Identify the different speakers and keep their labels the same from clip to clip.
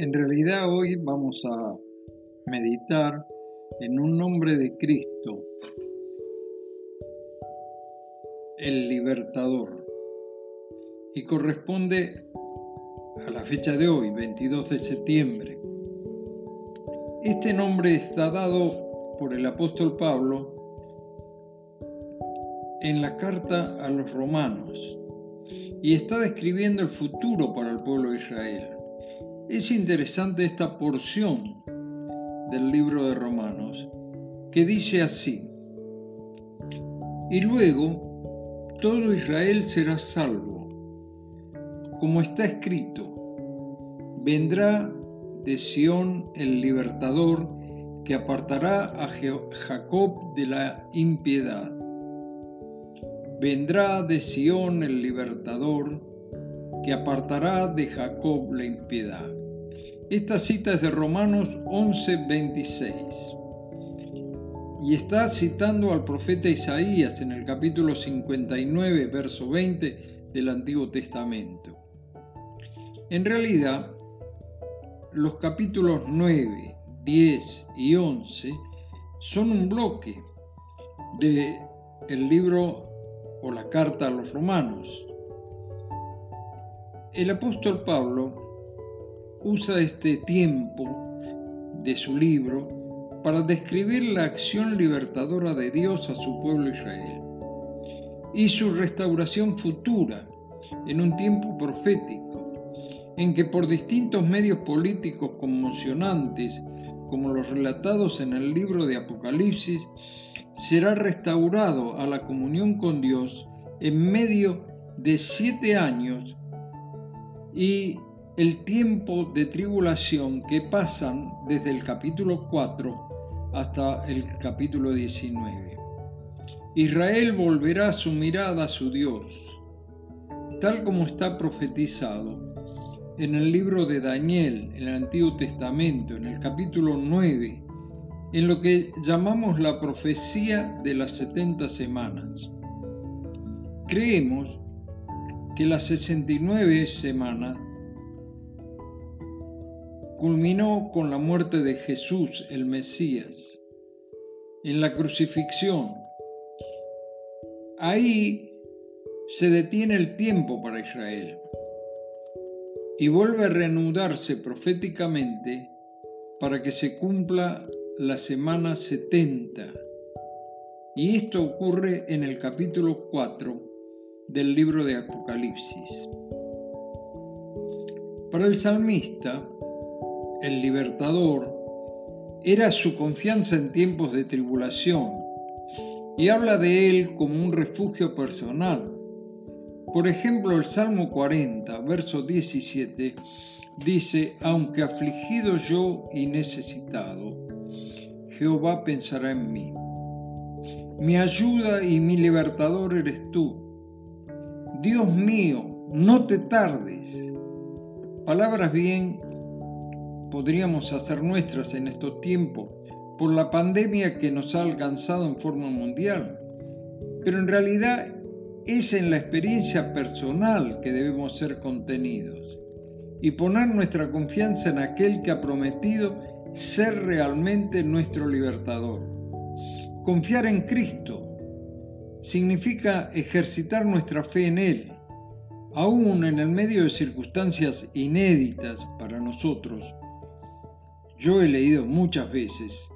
Speaker 1: En realidad hoy vamos a meditar en un nombre de Cristo, el libertador, y corresponde a la fecha de hoy, 22 de septiembre. Este nombre está dado por el apóstol Pablo en la carta a los romanos y está describiendo el futuro para el pueblo de Israel. Es interesante esta porción del libro de Romanos que dice así, y luego todo Israel será salvo, como está escrito, vendrá de Sión el libertador que apartará a Jacob de la impiedad Vendrá de Sión el libertador, que apartará de Jacob la impiedad. Esta cita es de Romanos 11:26 y está citando al profeta Isaías en el capítulo 59, verso 20 del Antiguo Testamento. En realidad, los capítulos 9, 10 y 11 son un bloque de el libro o la carta a los romanos. El apóstol Pablo usa este tiempo de su libro para describir la acción libertadora de Dios a su pueblo Israel y su restauración futura en un tiempo profético en que por distintos medios políticos conmocionantes como los relatados en el libro de Apocalipsis, será restaurado a la comunión con Dios en medio de siete años y el tiempo de tribulación que pasan desde el capítulo 4 hasta el capítulo 19. Israel volverá su mirada a su Dios, tal como está profetizado en el libro de Daniel, en el Antiguo Testamento, en el capítulo 9, en lo que llamamos la profecía de las 70 semanas. Creemos que las 69 semanas culminó con la muerte de Jesús, el Mesías, en la crucifixión. Ahí se detiene el tiempo para Israel y vuelve a reanudarse proféticamente para que se cumpla la semana 70. Y esto ocurre en el capítulo 4 del libro de Apocalipsis. Para el salmista, el libertador era su confianza en tiempos de tribulación y habla de él como un refugio personal. Por ejemplo, el Salmo 40, verso 17, dice, aunque afligido yo y necesitado, Jehová pensará en mí. Mi ayuda y mi libertador eres tú. Dios mío, no te tardes. Palabras bien podríamos hacer nuestras en estos tiempos por la pandemia que nos ha alcanzado en forma mundial. Pero en realidad es en la experiencia personal que debemos ser contenidos y poner nuestra confianza en aquel que ha prometido ser realmente nuestro libertador. Confiar en Cristo significa ejercitar nuestra fe en Él, aún en el medio de circunstancias inéditas para nosotros. Yo he leído muchas veces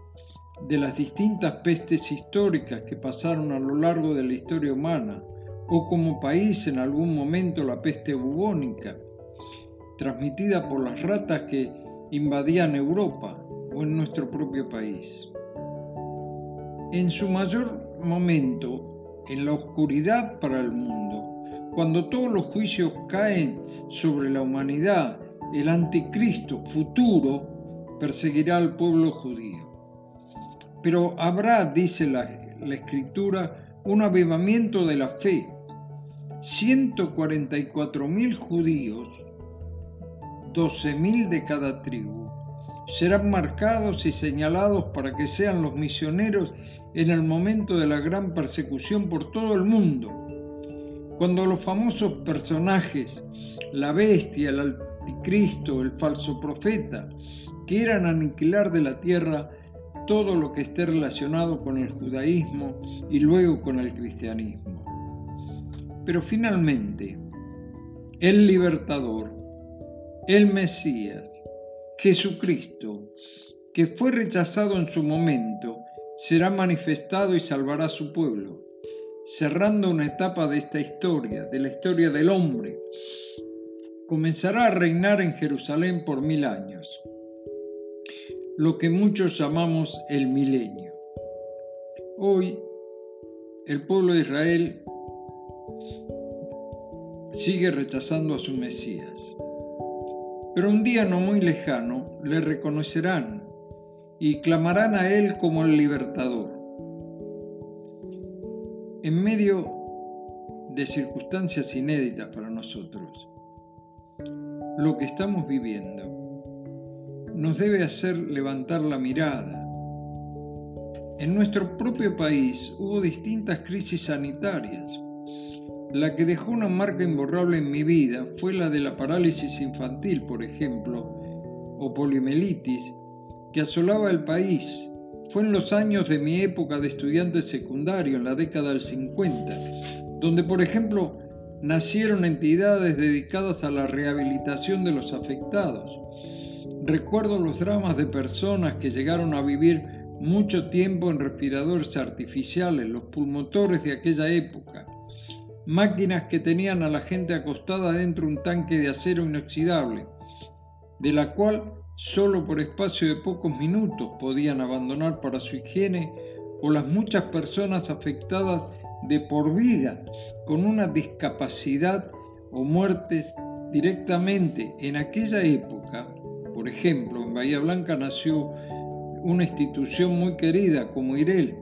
Speaker 1: de las distintas pestes históricas que pasaron a lo largo de la historia humana, o como país en algún momento la peste bubónica, transmitida por las ratas que invadían Europa o en nuestro propio país. En su mayor momento, en la oscuridad para el mundo, cuando todos los juicios caen sobre la humanidad, el anticristo futuro perseguirá al pueblo judío. Pero habrá, dice la, escritura, un avivamiento de la fe. 144.000 judíos, 12.000 de cada tribu, serán marcados y señalados para que sean los misioneros en el momento de la gran persecución por todo el mundo. Cuando los famosos personajes, la bestia, anticristo, el falso profeta, que eran aniquilar de la tierra todo lo que esté relacionado con el judaísmo y luego con el cristianismo. Pero finalmente, el libertador, el Mesías, Jesucristo, que fue rechazado en su momento, será manifestado y salvará a su pueblo, cerrando una etapa de esta historia, de la historia del hombre. Comenzará a reinar en Jerusalén por mil años lo que muchos llamamos el milenio. Hoy el pueblo de Israel sigue rechazando a su Mesías, pero un día no muy lejano le reconocerán y clamarán a Él como el libertador. En medio de circunstancias inéditas para nosotros, lo que estamos viviendo nos debe hacer levantar la mirada. En nuestro propio país hubo distintas crisis sanitarias. La que dejó una marca imborrable en mi vida fue la de la parálisis infantil, por ejemplo, o polimelitis, que asolaba el país. Fue en los años de mi época de estudiante secundario, en la década del 50, donde, por ejemplo, nacieron entidades dedicadas a la rehabilitación de los afectados. Recuerdo los dramas de personas que llegaron a vivir mucho tiempo en respiradores artificiales, los pulmotores de aquella época, máquinas que tenían a la gente acostada dentro de un tanque de acero inoxidable, de la cual solo por espacio de pocos minutos podían abandonar para su higiene, o las muchas personas afectadas de por vida con una discapacidad o muerte directamente en aquella época por ejemplo, en Bahía Blanca nació una institución muy querida como IREL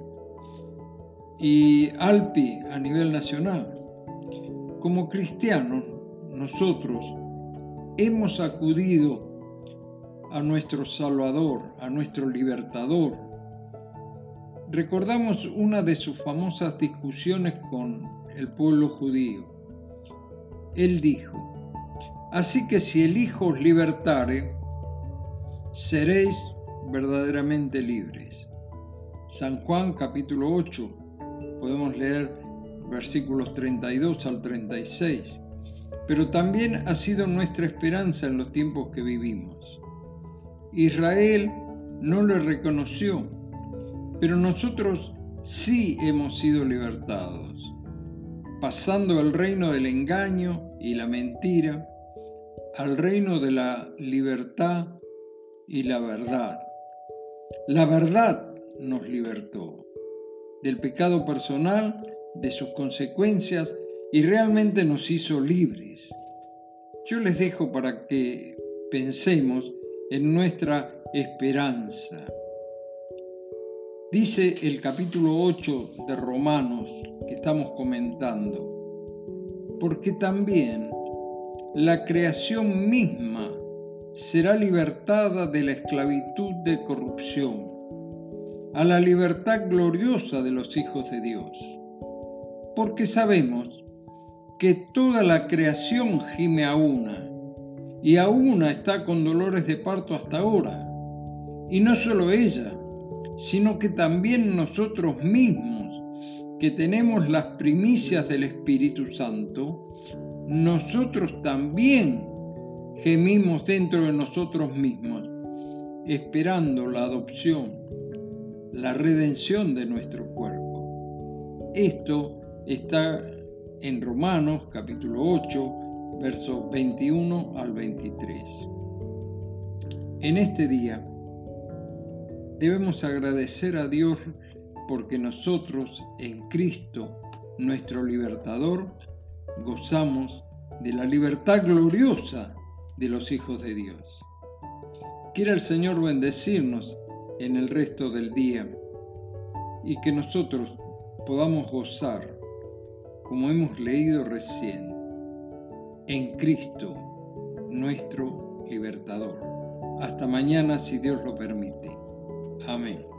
Speaker 1: y ALPI a nivel nacional. Como cristianos, nosotros hemos acudido a nuestro Salvador, a nuestro Libertador. Recordamos una de sus famosas discusiones con el pueblo judío. Él dijo, así que si el Hijo os libertare, seréis verdaderamente libres. San Juan capítulo 8, podemos leer versículos 32 al 36, pero también ha sido nuestra esperanza en los tiempos que vivimos. Israel no le reconoció, pero nosotros sí hemos sido libertados, pasando del reino del engaño y la mentira al reino de la libertad y la verdad. La verdad nos libertó del pecado personal, de sus consecuencias y realmente nos hizo libres. Yo les dejo para que pensemos en nuestra esperanza. Dice el capítulo 8 de Romanos que estamos comentando, porque también la creación misma será libertada de la esclavitud de corrupción a la libertad gloriosa de los hijos de Dios. Porque sabemos que toda la creación gime a una, y a una está con dolores de parto hasta ahora. Y no solo ella, sino que también nosotros mismos, que tenemos las primicias del Espíritu Santo, nosotros también gemimos dentro de nosotros mismos, esperando la adopción, la redención de nuestro cuerpo. Esto está en Romanos capítulo 8, versos 21 al 23. En este día debemos agradecer a Dios porque nosotros en Cristo, nuestro libertador, gozamos de la libertad gloriosa de los hijos de Dios. Quiera el Señor bendecirnos en el resto del día y que nosotros podamos gozar, como hemos leído recién, en Cristo, nuestro libertador. Hasta mañana si Dios lo permite. Amém.